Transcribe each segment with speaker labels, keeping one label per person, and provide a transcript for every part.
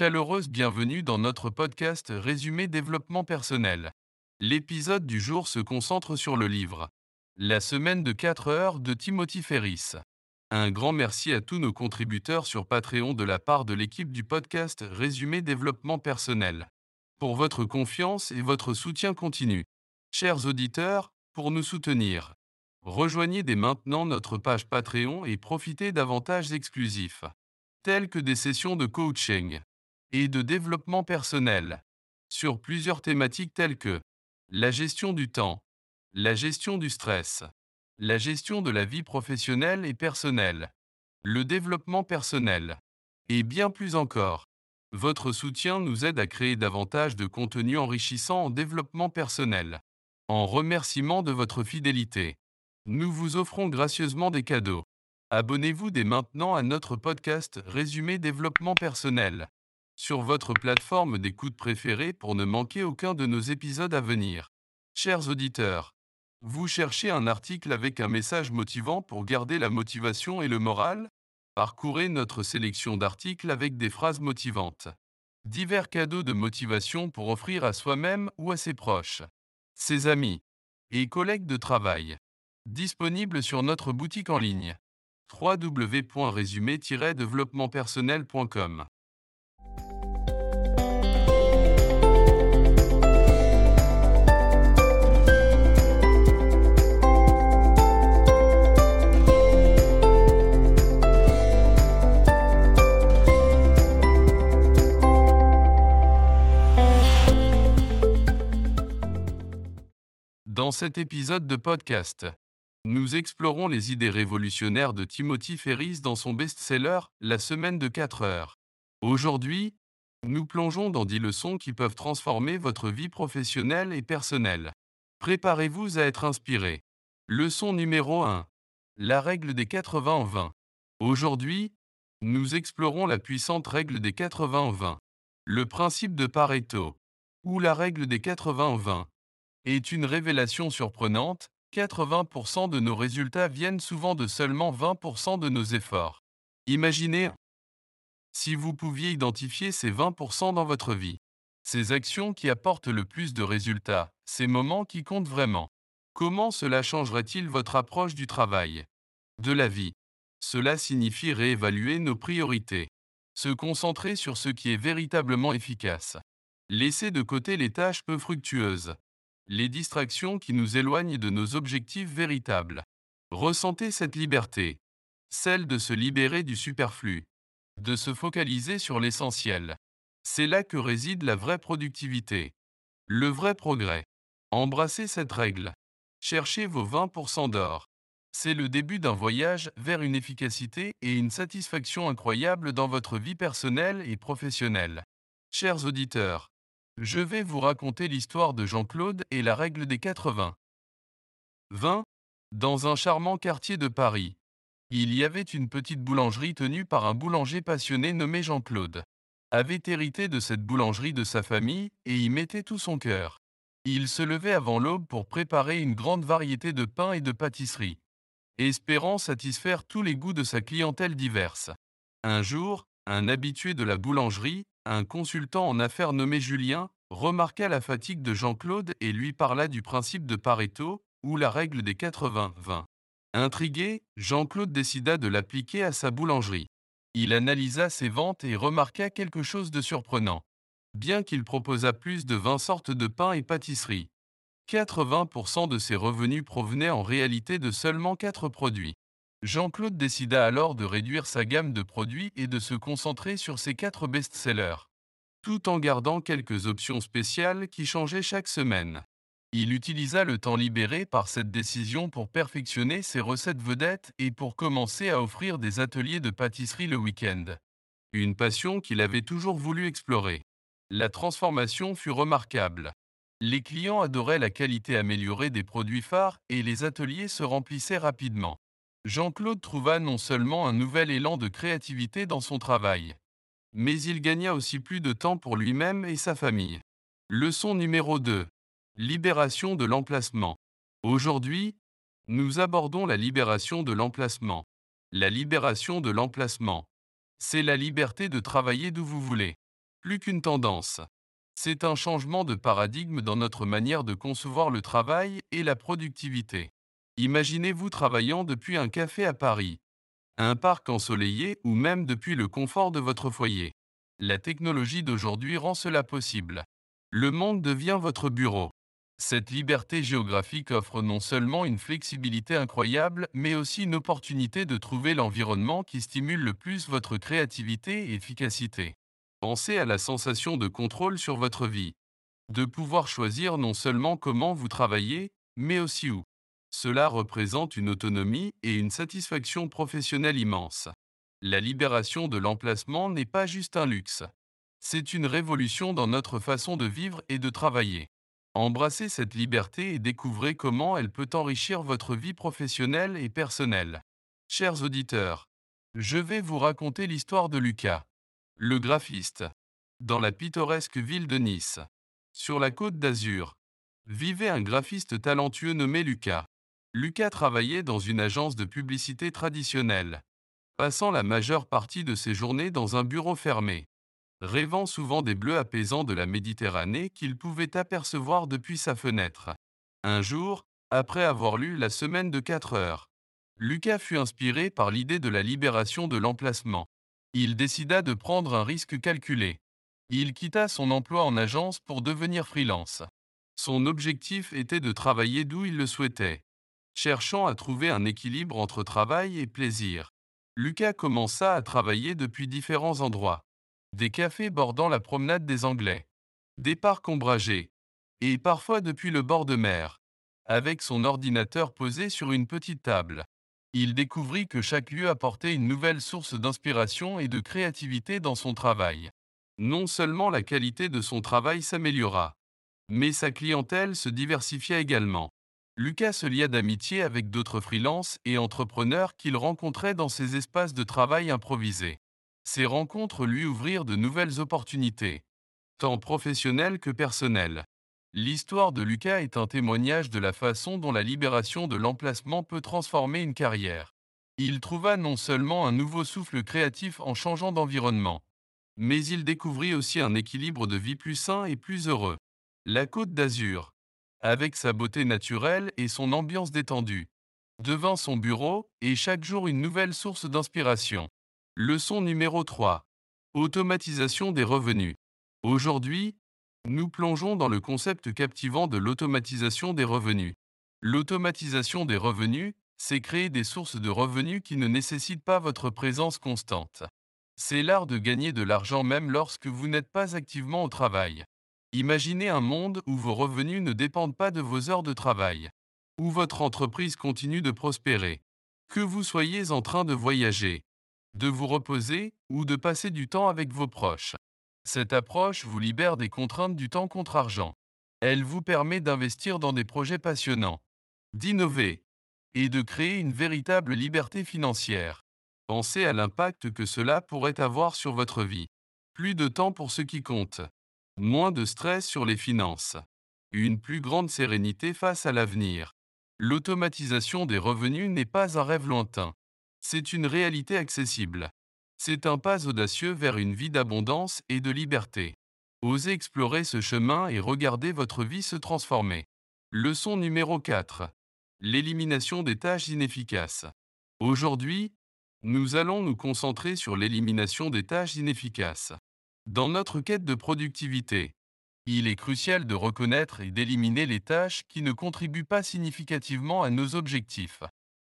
Speaker 1: chaleureuse bienvenue dans notre podcast Résumé développement personnel. L'épisode du jour se concentre sur le livre La semaine de 4 heures de Timothy Ferris. Un grand merci à tous nos contributeurs sur Patreon de la part de l'équipe du podcast Résumé développement personnel. Pour votre confiance et votre soutien continu. Chers auditeurs, pour nous soutenir, rejoignez dès maintenant notre page Patreon et profitez d'avantages exclusifs, tels que des sessions de coaching et de développement personnel, sur plusieurs thématiques telles que la gestion du temps, la gestion du stress, la gestion de la vie professionnelle et personnelle, le développement personnel, et bien plus encore. Votre soutien nous aide à créer davantage de contenu enrichissant en développement personnel. En remerciement de votre fidélité, nous vous offrons gracieusement des cadeaux. Abonnez-vous dès maintenant à notre podcast Résumé développement personnel sur votre plateforme d'écoute préférée pour ne manquer aucun de nos épisodes à venir. Chers auditeurs, vous cherchez un article avec un message motivant pour garder la motivation et le moral? Parcourez notre sélection d'articles avec des phrases motivantes. Divers cadeaux de motivation pour offrir à soi-même ou à ses proches, ses amis et collègues de travail. Disponible sur notre boutique en ligne www.résumé-développementpersonnel.com. cet épisode de podcast, nous explorons les idées révolutionnaires de Timothy Ferris dans son best-seller La semaine de 4 heures. Aujourd'hui, nous plongeons dans 10 leçons qui peuvent transformer votre vie professionnelle et personnelle. Préparez-vous à être inspiré. Leçon numéro 1. La règle des 80 en 20. Aujourd'hui, nous explorons la puissante règle des 80 en 20. Le principe de Pareto, ou la règle des 80 en 20 est une révélation surprenante, 80% de nos résultats viennent souvent de seulement 20% de nos efforts. Imaginez si vous pouviez identifier ces 20% dans votre vie. Ces actions qui apportent le plus de résultats, ces moments qui comptent vraiment. Comment cela changerait-il votre approche du travail? De la vie. Cela signifie réévaluer nos priorités. Se concentrer sur ce qui est véritablement efficace. Laisser de côté les tâches peu fructueuses les distractions qui nous éloignent de nos objectifs véritables. Ressentez cette liberté, celle de se libérer du superflu, de se focaliser sur l'essentiel. C'est là que réside la vraie productivité, le vrai progrès. Embrassez cette règle. Cherchez vos 20% d'or. C'est le début d'un voyage vers une efficacité et une satisfaction incroyable dans votre vie personnelle et professionnelle. Chers auditeurs, je vais vous raconter l'histoire de Jean-Claude et la règle des 80. 20. Dans un charmant quartier de Paris, il y avait une petite boulangerie tenue par un boulanger passionné nommé Jean-Claude. Avait hérité de cette boulangerie de sa famille et y mettait tout son cœur. Il se levait avant l'aube pour préparer une grande variété de pains et de pâtisseries, espérant satisfaire tous les goûts de sa clientèle diverse. Un jour, un habitué de la boulangerie, un consultant en affaires nommé Julien, remarqua la fatigue de Jean-Claude et lui parla du principe de Pareto, ou la règle des 80-20. Intrigué, Jean-Claude décida de l'appliquer à sa boulangerie. Il analysa ses ventes et remarqua quelque chose de surprenant. Bien qu'il proposât plus de 20 sortes de pains et pâtisseries, 80% de ses revenus provenaient en réalité de seulement 4 produits. Jean-Claude décida alors de réduire sa gamme de produits et de se concentrer sur ses quatre best-sellers, tout en gardant quelques options spéciales qui changeaient chaque semaine. Il utilisa le temps libéré par cette décision pour perfectionner ses recettes vedettes et pour commencer à offrir des ateliers de pâtisserie le week-end. Une passion qu'il avait toujours voulu explorer. La transformation fut remarquable. Les clients adoraient la qualité améliorée des produits phares et les ateliers se remplissaient rapidement. Jean-Claude trouva non seulement un nouvel élan de créativité dans son travail, mais il gagna aussi plus de temps pour lui-même et sa famille. Leçon numéro 2. Libération de l'emplacement. Aujourd'hui, nous abordons la libération de l'emplacement. La libération de l'emplacement. C'est la liberté de travailler d'où vous voulez. plus qu'une tendance. C'est un changement de paradigme dans notre manière de concevoir le travail et la productivité. Imaginez-vous travaillant depuis un café à Paris, un parc ensoleillé ou même depuis le confort de votre foyer. La technologie d'aujourd'hui rend cela possible. Le monde devient votre bureau. Cette liberté géographique offre non seulement une flexibilité incroyable, mais aussi une opportunité de trouver l'environnement qui stimule le plus votre créativité et efficacité. Pensez à la sensation de contrôle sur votre vie. De pouvoir choisir non seulement comment vous travaillez, mais aussi où. Cela représente une autonomie et une satisfaction professionnelle immense. La libération de l'emplacement n'est pas juste un luxe. C'est une révolution dans notre façon de vivre et de travailler. Embrassez cette liberté et découvrez comment elle peut enrichir votre vie professionnelle et personnelle. Chers auditeurs, je vais vous raconter l'histoire de Lucas, le graphiste. Dans la pittoresque ville de Nice, sur la côte d'Azur, vivait un graphiste talentueux nommé Lucas. Lucas travaillait dans une agence de publicité traditionnelle, passant la majeure partie de ses journées dans un bureau fermé rêvant souvent des bleus apaisants de la Méditerranée qu'il pouvait apercevoir depuis sa fenêtre. Un jour, après avoir lu La semaine de 4 heures, Lucas fut inspiré par l'idée de la libération de l'emplacement. Il décida de prendre un risque calculé. Il quitta son emploi en agence pour devenir freelance. Son objectif était de travailler d'où il le souhaitait, cherchant à trouver un équilibre entre travail et plaisir. Lucas commença à travailler depuis différents endroits des cafés bordant la promenade des Anglais, des parcs ombragés, et parfois depuis le bord de mer. Avec son ordinateur posé sur une petite table, il découvrit que chaque lieu apportait une nouvelle source d'inspiration et de créativité dans son travail. Non seulement la qualité de son travail s'améliora, mais sa clientèle se diversifia également. Lucas se lia d'amitié avec d'autres freelances et entrepreneurs qu'il rencontrait dans ses espaces de travail improvisés. Ces rencontres lui ouvrirent de nouvelles opportunités, tant professionnelles que personnelles. L'histoire de Lucas est un témoignage de la façon dont la libération de l'emplacement peut transformer une carrière. Il trouva non seulement un nouveau souffle créatif en changeant d'environnement, mais il découvrit aussi un équilibre de vie plus sain et plus heureux. La Côte d'Azur, avec sa beauté naturelle et son ambiance détendue, devint son bureau et chaque jour une nouvelle source d'inspiration. Leçon numéro 3. Automatisation des revenus. Aujourd'hui, nous plongeons dans le concept captivant de l'automatisation des revenus. L'automatisation des revenus, c'est créer des sources de revenus qui ne nécessitent pas votre présence constante. C'est l'art de gagner de l'argent même lorsque vous n'êtes pas activement au travail. Imaginez un monde où vos revenus ne dépendent pas de vos heures de travail, où votre entreprise continue de prospérer, que vous soyez en train de voyager, de vous reposer ou de passer du temps avec vos proches. Cette approche vous libère des contraintes du temps contre argent. Elle vous permet d'investir dans des projets passionnants, d'innover et de créer une véritable liberté financière. Pensez à l'impact que cela pourrait avoir sur votre vie. Plus de temps pour ce qui compte. Moins de stress sur les finances. Une plus grande sérénité face à l'avenir. L'automatisation des revenus n'est pas un rêve lointain. C'est une réalité accessible. C'est un pas audacieux vers une vie d'abondance et de liberté. Osez explorer ce chemin et regardez votre vie se transformer. Leçon numéro 4. L'élimination des tâches inefficaces. Aujourd'hui, nous allons nous concentrer sur l'élimination des tâches inefficaces. Dans notre quête de productivité, il est crucial de reconnaître et d'éliminer les tâches qui ne contribuent pas significativement à nos objectifs.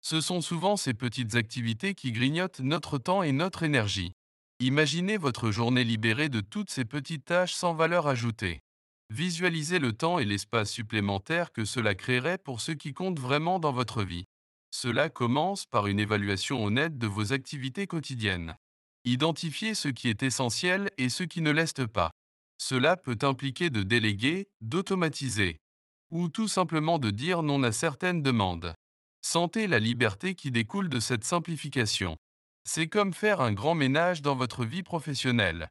Speaker 1: Ce sont souvent ces petites activités qui grignotent notre temps et notre énergie. Imaginez votre journée libérée de toutes ces petites tâches sans valeur ajoutée. Visualisez le temps et l'espace supplémentaire que cela créerait pour ce qui compte vraiment dans votre vie. Cela commence par une évaluation honnête de vos activités quotidiennes. Identifiez ce qui est essentiel et ce qui ne l'est pas. Cela peut impliquer de déléguer, d'automatiser, ou tout simplement de dire non à certaines demandes. Sentez la liberté qui découle de cette simplification. C'est comme faire un grand ménage dans votre vie professionnelle,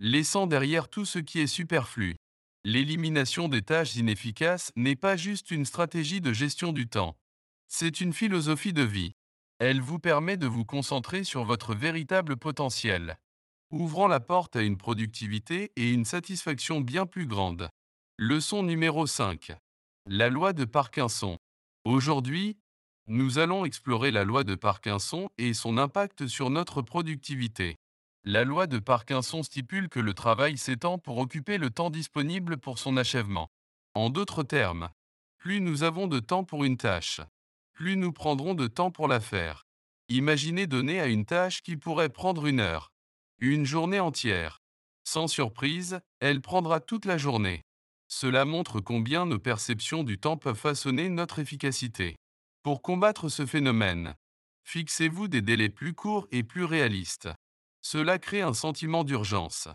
Speaker 1: laissant derrière tout ce qui est superflu. L'élimination des tâches inefficaces n'est pas juste une stratégie de gestion du temps. C'est une philosophie de vie. Elle vous permet de vous concentrer sur votre véritable potentiel. ouvrant la porte à une productivité et une satisfaction bien plus grande. Leçon numéro 5. La loi de Parkinson. Aujourd'hui, nous allons explorer la loi de Parkinson et son impact sur notre productivité. La loi de Parkinson stipule que le travail s'étend pour occuper le temps disponible pour son achèvement. En d'autres termes, plus nous avons de temps pour une tâche, plus nous prendrons de temps pour la faire. Imaginez donner à une tâche qui pourrait prendre une heure, une journée entière. Sans surprise, elle prendra toute la journée. Cela montre combien nos perceptions du temps peuvent façonner notre efficacité. Pour combattre ce phénomène, fixez-vous des délais plus courts et plus réalistes. Cela crée un sentiment d'urgence,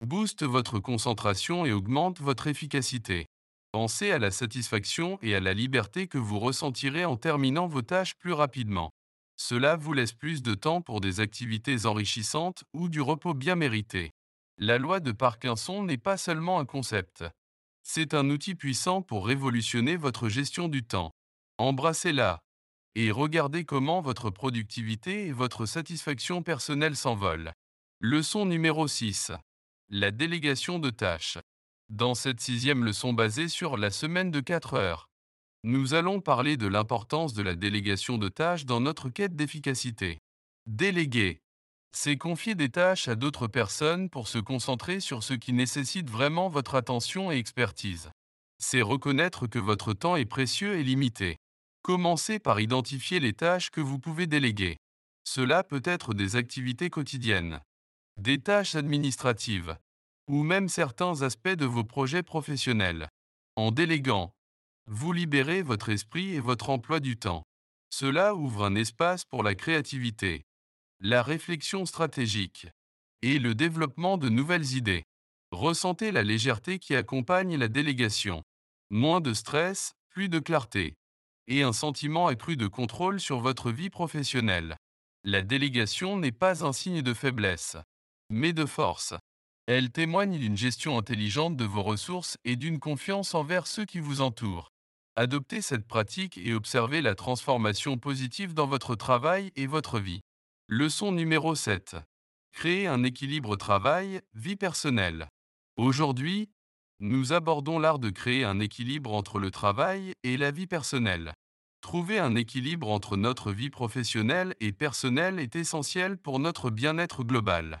Speaker 1: booste votre concentration et augmente votre efficacité. Pensez à la satisfaction et à la liberté que vous ressentirez en terminant vos tâches plus rapidement. Cela vous laisse plus de temps pour des activités enrichissantes ou du repos bien mérité. La loi de Parkinson n'est pas seulement un concept. C'est un outil puissant pour révolutionner votre gestion du temps. Embrassez-la et regardez comment votre productivité et votre satisfaction personnelle s'envolent. Leçon numéro 6. La délégation de tâches. Dans cette sixième leçon basée sur la semaine de 4 heures, nous allons parler de l'importance de la délégation de tâches dans notre quête d'efficacité. Déléguer, c'est confier des tâches à d'autres personnes pour se concentrer sur ce qui nécessite vraiment votre attention et expertise. C'est reconnaître que votre temps est précieux et limité. Commencez par identifier les tâches que vous pouvez déléguer. Cela peut être des activités quotidiennes, des tâches administratives, ou même certains aspects de vos projets professionnels. En déléguant, vous libérez votre esprit et votre emploi du temps. Cela ouvre un espace pour la créativité, la réflexion stratégique et le développement de nouvelles idées. Ressentez la légèreté qui accompagne la délégation. Moins de stress, plus de clarté. Et un sentiment accru de contrôle sur votre vie professionnelle. La délégation n'est pas un signe de faiblesse, mais de force. Elle témoigne d'une gestion intelligente de vos ressources et d'une confiance envers ceux qui vous entourent. Adoptez cette pratique et observez la transformation positive dans votre travail et votre vie. Leçon numéro 7. Créer un équilibre travail-vie personnelle. Aujourd'hui, nous abordons l'art de créer un équilibre entre le travail et la vie personnelle. Trouver un équilibre entre notre vie professionnelle et personnelle est essentiel pour notre bien-être global.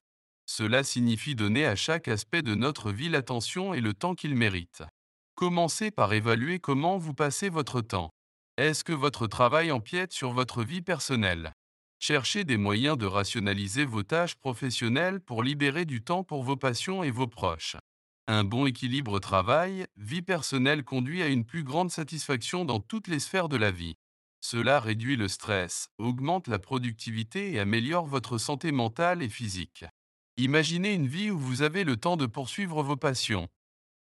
Speaker 1: Cela signifie donner à chaque aspect de notre vie l'attention et le temps qu'il mérite. Commencez par évaluer comment vous passez votre temps. Est-ce que votre travail empiète sur votre vie personnelle? Cherchez des moyens de rationaliser vos tâches professionnelles pour libérer du temps pour vos passions et vos proches. Un bon équilibre travail-vie personnelle conduit à une plus grande satisfaction dans toutes les sphères de la vie. Cela réduit le stress, augmente la productivité et améliore votre santé mentale et physique. Imaginez une vie où vous avez le temps de poursuivre vos passions,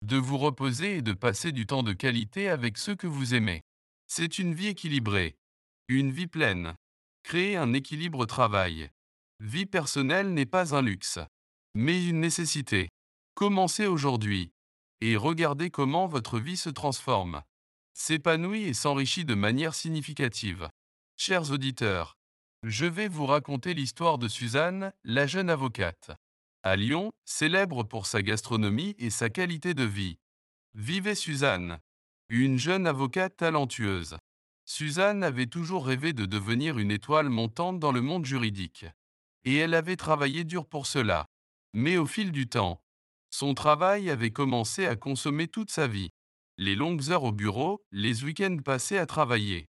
Speaker 1: de vous reposer et de passer du temps de qualité avec ceux que vous aimez. C'est une vie équilibrée, une vie pleine. Créer un équilibre travail. Vie personnelle n'est pas un luxe, mais une nécessité. Commencez aujourd'hui et regardez comment votre vie se transforme, s'épanouit et s'enrichit de manière significative. Chers auditeurs, je vais vous raconter l'histoire de Suzanne, la jeune avocate. À Lyon, célèbre pour sa gastronomie et sa qualité de vie. Vivait Suzanne, une jeune avocate talentueuse. Suzanne avait toujours rêvé de devenir une étoile montante dans le monde juridique. Et elle avait travaillé dur pour cela. Mais au fil du temps, son travail avait commencé à consommer toute sa vie. Les longues heures au bureau, les week-ends passés à travailler.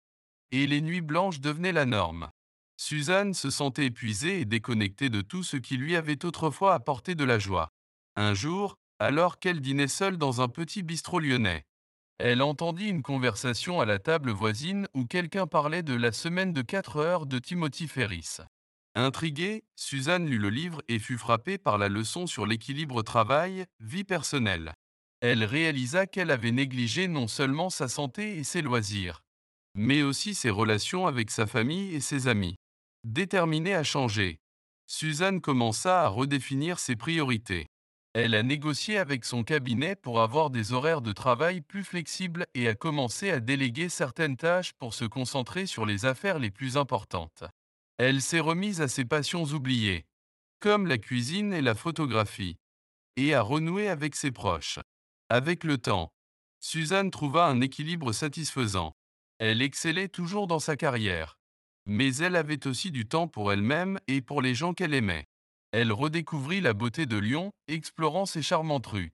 Speaker 1: Et les nuits blanches devenaient la norme. Suzanne se sentait épuisée et déconnectée de tout ce qui lui avait autrefois apporté de la joie. Un jour, alors qu'elle dînait seule dans un petit bistrot lyonnais, elle entendit une conversation à la table voisine où quelqu'un parlait de la semaine de 4 heures de Timothy Ferris. Intriguée, Suzanne lut le livre et fut frappée par la leçon sur l'équilibre travail-vie personnelle. Elle réalisa qu'elle avait négligé non seulement sa santé et ses loisirs, mais aussi ses relations avec sa famille et ses amis. Déterminée à changer, Suzanne commença à redéfinir ses priorités. Elle a négocié avec son cabinet pour avoir des horaires de travail plus flexibles et a commencé à déléguer certaines tâches pour se concentrer sur les affaires les plus importantes. Elle s'est remise à ses passions oubliées, comme la cuisine et la photographie, et à renouer avec ses proches. Avec le temps, Suzanne trouva un équilibre satisfaisant. Elle excellait toujours dans sa carrière, mais elle avait aussi du temps pour elle-même et pour les gens qu'elle aimait. Elle redécouvrit la beauté de Lyon, explorant ses charmantes rues,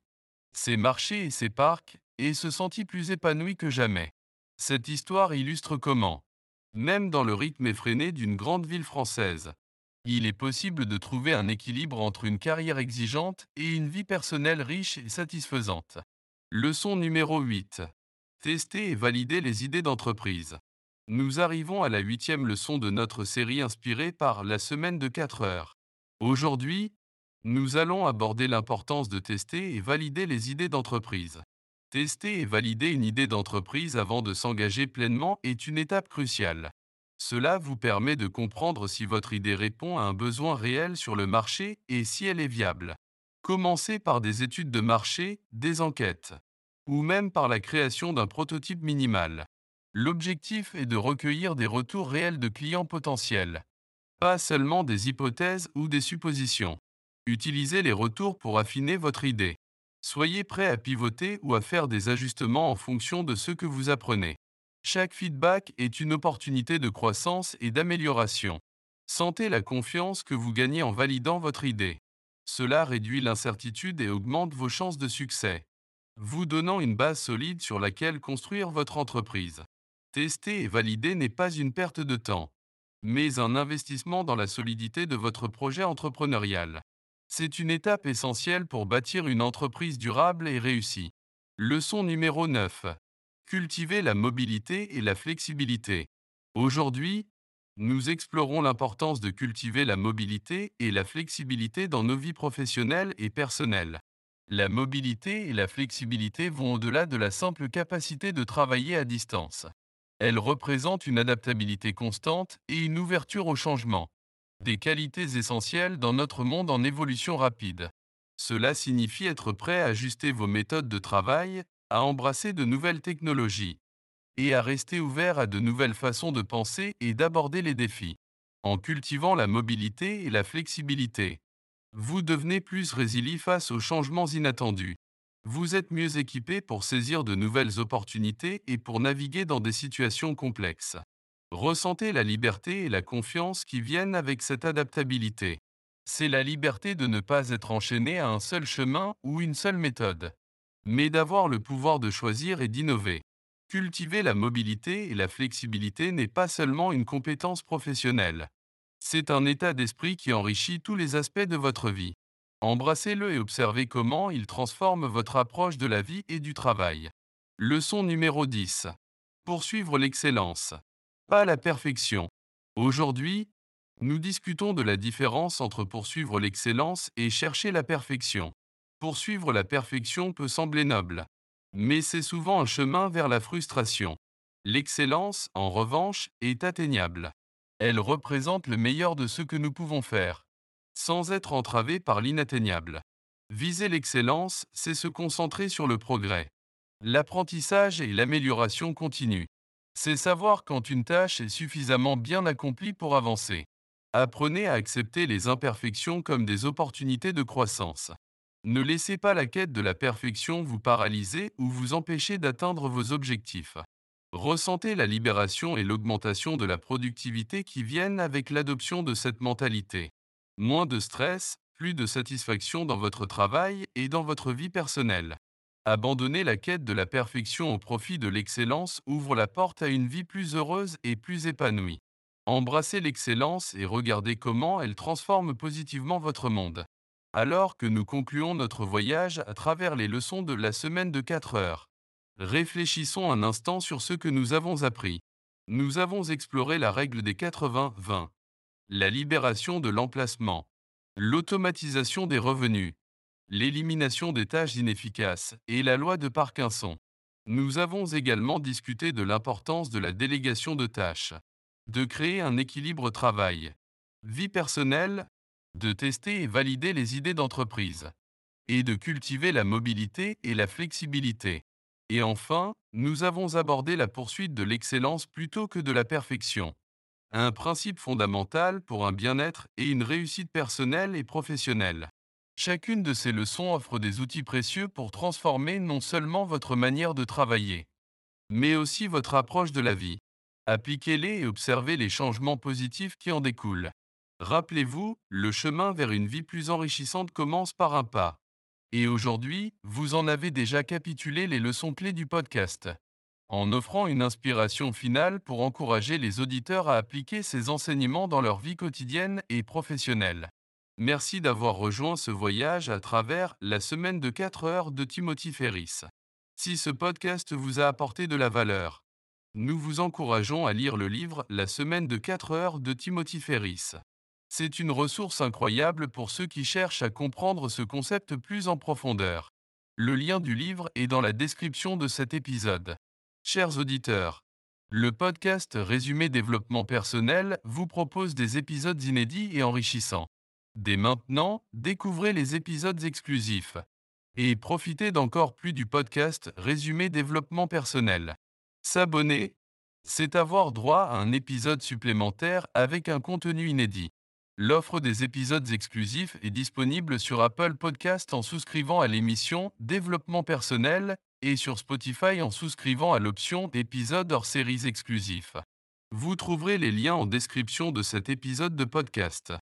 Speaker 1: ses marchés et ses parcs, et se sentit plus épanouie que jamais. Cette histoire illustre comment, même dans le rythme effréné d'une grande ville française, il est possible de trouver un équilibre entre une carrière exigeante et une vie personnelle riche et satisfaisante. Leçon numéro 8. Tester et valider les idées d'entreprise. Nous arrivons à la huitième leçon de notre série inspirée par la semaine de 4 heures. Aujourd'hui, nous allons aborder l'importance de tester et valider les idées d'entreprise. Tester et valider une idée d'entreprise avant de s'engager pleinement est une étape cruciale. Cela vous permet de comprendre si votre idée répond à un besoin réel sur le marché et si elle est viable. Commencez par des études de marché, des enquêtes, ou même par la création d'un prototype minimal. L'objectif est de recueillir des retours réels de clients potentiels, pas seulement des hypothèses ou des suppositions. Utilisez les retours pour affiner votre idée. Soyez prêt à pivoter ou à faire des ajustements en fonction de ce que vous apprenez. Chaque feedback est une opportunité de croissance et d'amélioration. Sentez la confiance que vous gagnez en validant votre idée. Cela réduit l'incertitude et augmente vos chances de succès, vous donnant une base solide sur laquelle construire votre entreprise. Tester et valider n'est pas une perte de temps, mais un investissement dans la solidité de votre projet entrepreneurial. C'est une étape essentielle pour bâtir une entreprise durable et réussie. Leçon numéro 9. Cultiver la mobilité et la flexibilité. Aujourd'hui, nous explorons l'importance de cultiver la mobilité et la flexibilité dans nos vies professionnelles et personnelles. La mobilité et la flexibilité vont au-delà de la simple capacité de travailler à distance. Elles représentent une adaptabilité constante et une ouverture au changement des qualités essentielles dans notre monde en évolution rapide. Cela signifie être prêt à ajuster vos méthodes de travail, à embrasser de nouvelles technologies et à rester ouvert à de nouvelles façons de penser et d'aborder les défis. En cultivant la mobilité et la flexibilité, vous devenez plus résilient face aux changements inattendus. Vous êtes mieux équipé pour saisir de nouvelles opportunités et pour naviguer dans des situations complexes. Ressentez la liberté et la confiance qui viennent avec cette adaptabilité. C'est la liberté de ne pas être enchaîné à un seul chemin ou une seule méthode, mais d'avoir le pouvoir de choisir et d'innover. Cultiver la mobilité et la flexibilité n'est pas seulement une compétence professionnelle. C'est un état d'esprit qui enrichit tous les aspects de votre vie. Embrassez-le et observez comment il transforme votre approche de la vie et du travail. Leçon numéro 10. Poursuivre l'excellence pas la perfection. Aujourd'hui, nous discutons de la différence entre poursuivre l'excellence et chercher la perfection. Poursuivre la perfection peut sembler noble, mais c'est souvent un chemin vers la frustration. L'excellence, en revanche, est atteignable. Elle représente le meilleur de ce que nous pouvons faire, sans être entravé par l'inatteignable. Viser l'excellence, c'est se concentrer sur le progrès, l'apprentissage et l'amélioration continue. C'est savoir quand une tâche est suffisamment bien accomplie pour avancer. Apprenez à accepter les imperfections comme des opportunités de croissance. Ne laissez pas la quête de la perfection vous paralyser ou vous empêcher d'atteindre vos objectifs. Ressentez la libération et l'augmentation de la productivité qui viennent avec l'adoption de cette mentalité. Moins de stress, plus de satisfaction dans votre travail et dans votre vie personnelle. Abandonner la quête de la perfection au profit de l'excellence ouvre la porte à une vie plus heureuse et plus épanouie. Embrassez l'excellence et regardez comment elle transforme positivement votre monde. Alors que nous concluons notre voyage à travers les leçons de la semaine de 4 heures, réfléchissons un instant sur ce que nous avons appris. Nous avons exploré la règle des 80-20, la libération de l'emplacement, l'automatisation des revenus, l'élimination des tâches inefficaces et la loi de Parkinson. Nous avons également discuté de l'importance de la délégation de tâches, de créer un équilibre travail, vie personnelle, de tester et valider les idées d'entreprise, et de cultiver la mobilité et la flexibilité. Et enfin, nous avons abordé la poursuite de l'excellence plutôt que de la perfection. Un principe fondamental pour un bien-être et une réussite personnelle et professionnelle. Chacune de ces leçons offre des outils précieux pour transformer non seulement votre manière de travailler, mais aussi votre approche de la vie. Appliquez-les et observez les changements positifs qui en découlent. Rappelez-vous, le chemin vers une vie plus enrichissante commence par un pas. Et aujourd'hui, vous en avez déjà capitulé les leçons clés du podcast. En offrant une inspiration finale pour encourager les auditeurs à appliquer ces enseignements dans leur vie quotidienne et professionnelle. Merci d'avoir rejoint ce voyage à travers la semaine de 4 heures de Timothy Ferris. Si ce podcast vous a apporté de la valeur, nous vous encourageons à lire le livre La semaine de 4 heures de Timothy Ferris. C'est une ressource incroyable pour ceux qui cherchent à comprendre ce concept plus en profondeur. Le lien du livre est dans la description de cet épisode. Chers auditeurs, le podcast Résumé Développement Personnel vous propose des épisodes inédits et enrichissants. Dès maintenant, découvrez les épisodes exclusifs et profitez d'encore plus du podcast Résumé Développement Personnel. S'abonner, c'est avoir droit à un épisode supplémentaire avec un contenu inédit. L'offre des épisodes exclusifs est disponible sur Apple Podcast en souscrivant à l'émission Développement personnel et sur Spotify en souscrivant à l'option épisodes hors séries exclusifs. Vous trouverez les liens en description de cet épisode de podcast.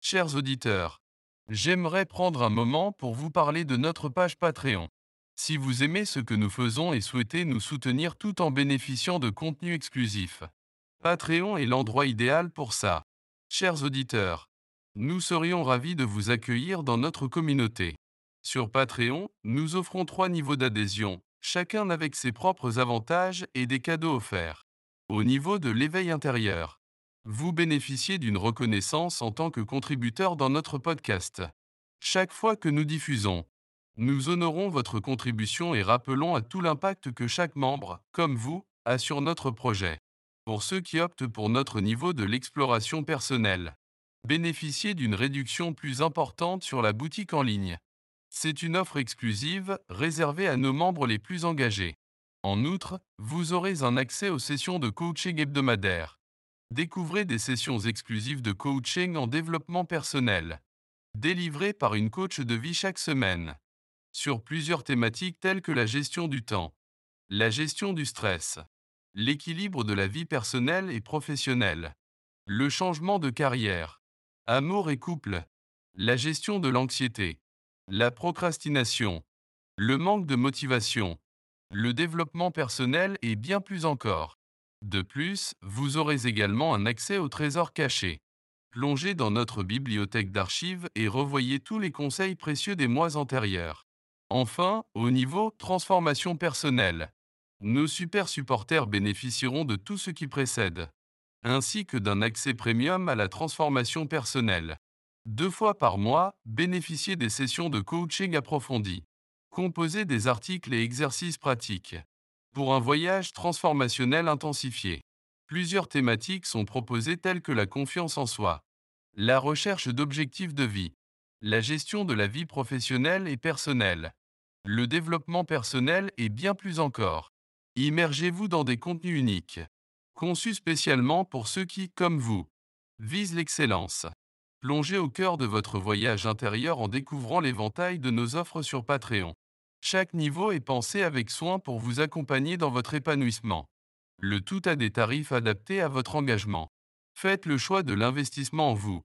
Speaker 1: Chers auditeurs, j'aimerais prendre un moment pour vous parler de notre page Patreon. Si vous aimez ce que nous faisons et souhaitez nous soutenir tout en bénéficiant de contenus exclusifs, Patreon est l'endroit idéal pour ça. Chers auditeurs, nous serions ravis de vous accueillir dans notre communauté. Sur Patreon, nous offrons trois niveaux d'adhésion, chacun avec ses propres avantages et des cadeaux offerts. Au niveau de l'éveil intérieur, vous bénéficiez d'une reconnaissance en tant que contributeur dans notre podcast. Chaque fois que nous diffusons, nous honorons votre contribution et rappelons à tout l'impact que chaque membre, comme vous, a sur notre projet. Pour ceux qui optent pour notre niveau de l'exploration personnelle, bénéficiez d'une réduction plus importante sur la boutique en ligne. C'est une offre exclusive réservée à nos membres les plus engagés. En outre, vous aurez un accès aux sessions de coaching hebdomadaires Découvrez des sessions exclusives de coaching en développement personnel, délivrées par une coach de vie chaque semaine, sur plusieurs thématiques telles que la gestion du temps, la gestion du stress, l'équilibre de la vie personnelle et professionnelle, le changement de carrière, amour et couple, la gestion de l'anxiété, la procrastination, le manque de motivation, le développement personnel et bien plus encore. De plus, vous aurez également un accès au trésor caché. Plongez dans notre bibliothèque d'archives et revoyez tous les conseils précieux des mois antérieurs. Enfin, au niveau transformation personnelle, nos super supporters bénéficieront de tout ce qui précède, ainsi que d'un accès premium à la transformation personnelle. Deux fois par mois, bénéficiez des sessions de coaching approfondies. Composez des articles et exercices pratiques pour un voyage transformationnel intensifié. Plusieurs thématiques sont proposées telles que la confiance en soi, la recherche d'objectifs de vie, la gestion de la vie professionnelle et personnelle, le développement personnel et bien plus encore. Immergez-vous dans des contenus uniques, conçus spécialement pour ceux qui, comme vous, visent l'excellence. Plongez au cœur de votre voyage intérieur en découvrant l'éventail de nos offres sur Patreon. Chaque niveau est pensé avec soin pour vous accompagner dans votre épanouissement. Le tout a des tarifs adaptés à votre engagement. Faites le choix de l'investissement en vous.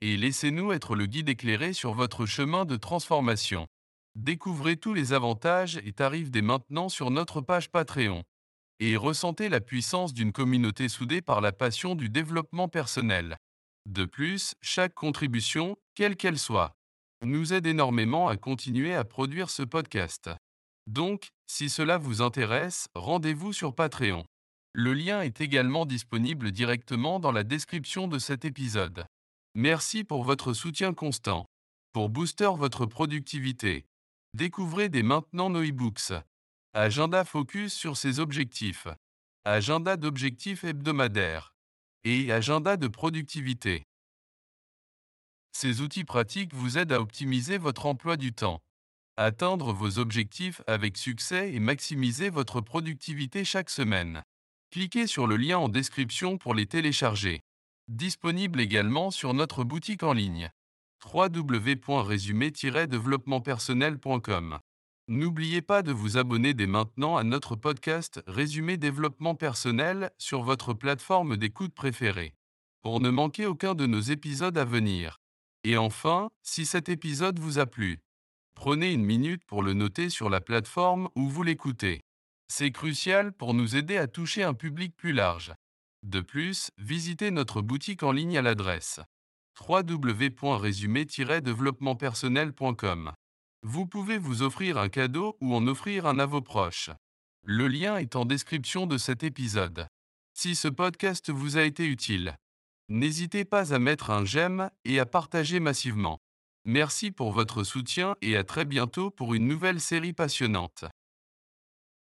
Speaker 1: Et laissez-nous être le guide éclairé sur votre chemin de transformation. Découvrez tous les avantages et tarifs dès maintenant sur notre page Patreon. Et ressentez la puissance d'une communauté soudée par la passion du développement personnel. De plus, chaque contribution, quelle qu'elle soit, nous aide énormément à continuer à produire ce podcast. Donc, si cela vous intéresse, rendez-vous sur Patreon. Le lien est également disponible directement dans la description de cet épisode. Merci pour votre soutien constant. Pour booster votre productivité, découvrez dès maintenant nos e-books. Agenda focus sur ses objectifs. Agenda d'objectifs hebdomadaires. Et agenda de productivité. Ces outils pratiques vous aident à optimiser votre emploi du temps, atteindre vos objectifs avec succès et maximiser votre productivité chaque semaine. Cliquez sur le lien en description pour les télécharger. Disponible également sur notre boutique en ligne www.résumé-développementpersonnel.com. N'oubliez pas de vous abonner dès maintenant à notre podcast Résumé développement personnel sur votre plateforme d'écoute préférée pour ne manquer aucun de nos épisodes à venir. Et enfin, si cet épisode vous a plu, prenez une minute pour le noter sur la plateforme où vous l'écoutez. C'est crucial pour nous aider à toucher un public plus large. De plus, visitez notre boutique en ligne à l'adresse www.résumé-développementpersonnel.com. Vous pouvez vous offrir un cadeau ou en offrir un à vos proches. Le lien est en description de cet épisode. Si ce podcast vous a été utile, n'hésitez pas à mettre un j'aime et à partager massivement. Merci pour votre soutien et à très bientôt pour une nouvelle série passionnante.